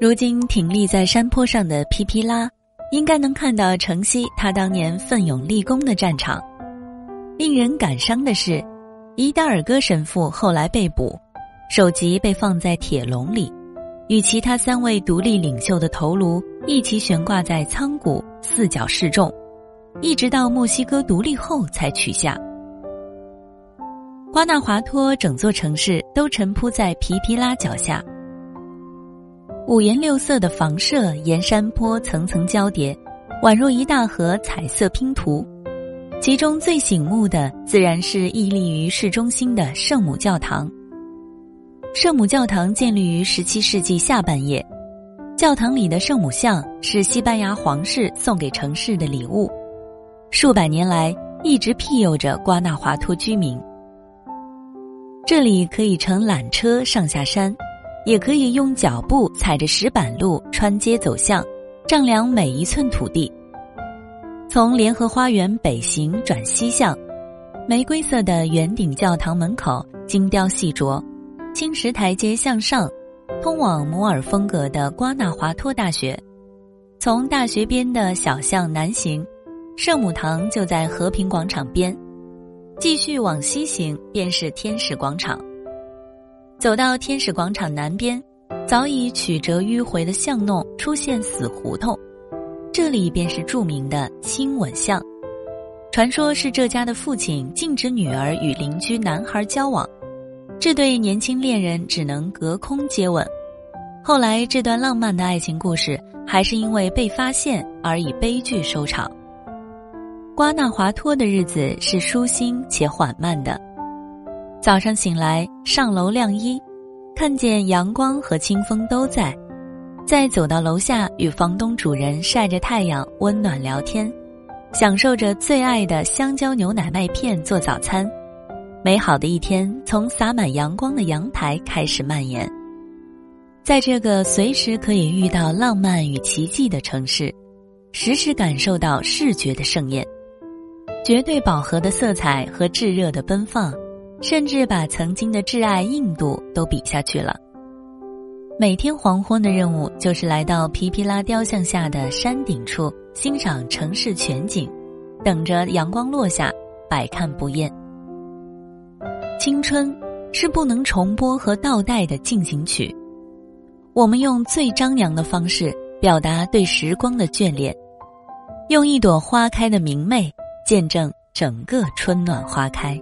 如今挺立在山坡上的皮皮拉，应该能看到城西他当年奋勇立功的战场。令人感伤的是，伊达尔戈神父后来被捕，首级被放在铁笼里，与其他三位独立领袖的头颅一起悬挂在仓谷，四角示众，一直到墨西哥独立后才取下。瓜纳华托整座城市都沉铺在皮皮拉脚下。五颜六色的房舍沿山坡层层交叠，宛若一大盒彩色拼图。其中最醒目的自然是屹立于市中心的圣母教堂。圣母教堂建立于十七世纪下半叶，教堂里的圣母像是西班牙皇室送给城市的礼物，数百年来一直庇佑着瓜纳华托居民。这里可以乘缆车上下山。也可以用脚步踩着石板路穿街走巷，丈量每一寸土地。从联合花园北行转西向，玫瑰色的圆顶教堂门口精雕细琢，青石台阶向上，通往摩尔风格的瓜纳华托大学。从大学边的小巷南行，圣母堂就在和平广场边，继续往西行便是天使广场。走到天使广场南边，早已曲折迂回的巷弄出现死胡同，这里便是著名的亲吻巷。传说是这家的父亲禁止女儿与邻居男孩交往，这对年轻恋人只能隔空接吻。后来这段浪漫的爱情故事，还是因为被发现而以悲剧收场。瓜纳华托的日子是舒心且缓慢的。早上醒来，上楼晾衣，看见阳光和清风都在，再走到楼下与房东主人晒着太阳，温暖聊天，享受着最爱的香蕉牛奶麦片做早餐。美好的一天从洒满阳光的阳台开始蔓延。在这个随时可以遇到浪漫与奇迹的城市，时时感受到视觉的盛宴，绝对饱和的色彩和炙热的奔放。甚至把曾经的挚爱印度都比下去了。每天黄昏的任务就是来到皮皮拉雕像下的山顶处欣赏城市全景，等着阳光落下，百看不厌。青春是不能重播和倒带的进行曲，我们用最张扬的方式表达对时光的眷恋，用一朵花开的明媚见证整个春暖花开。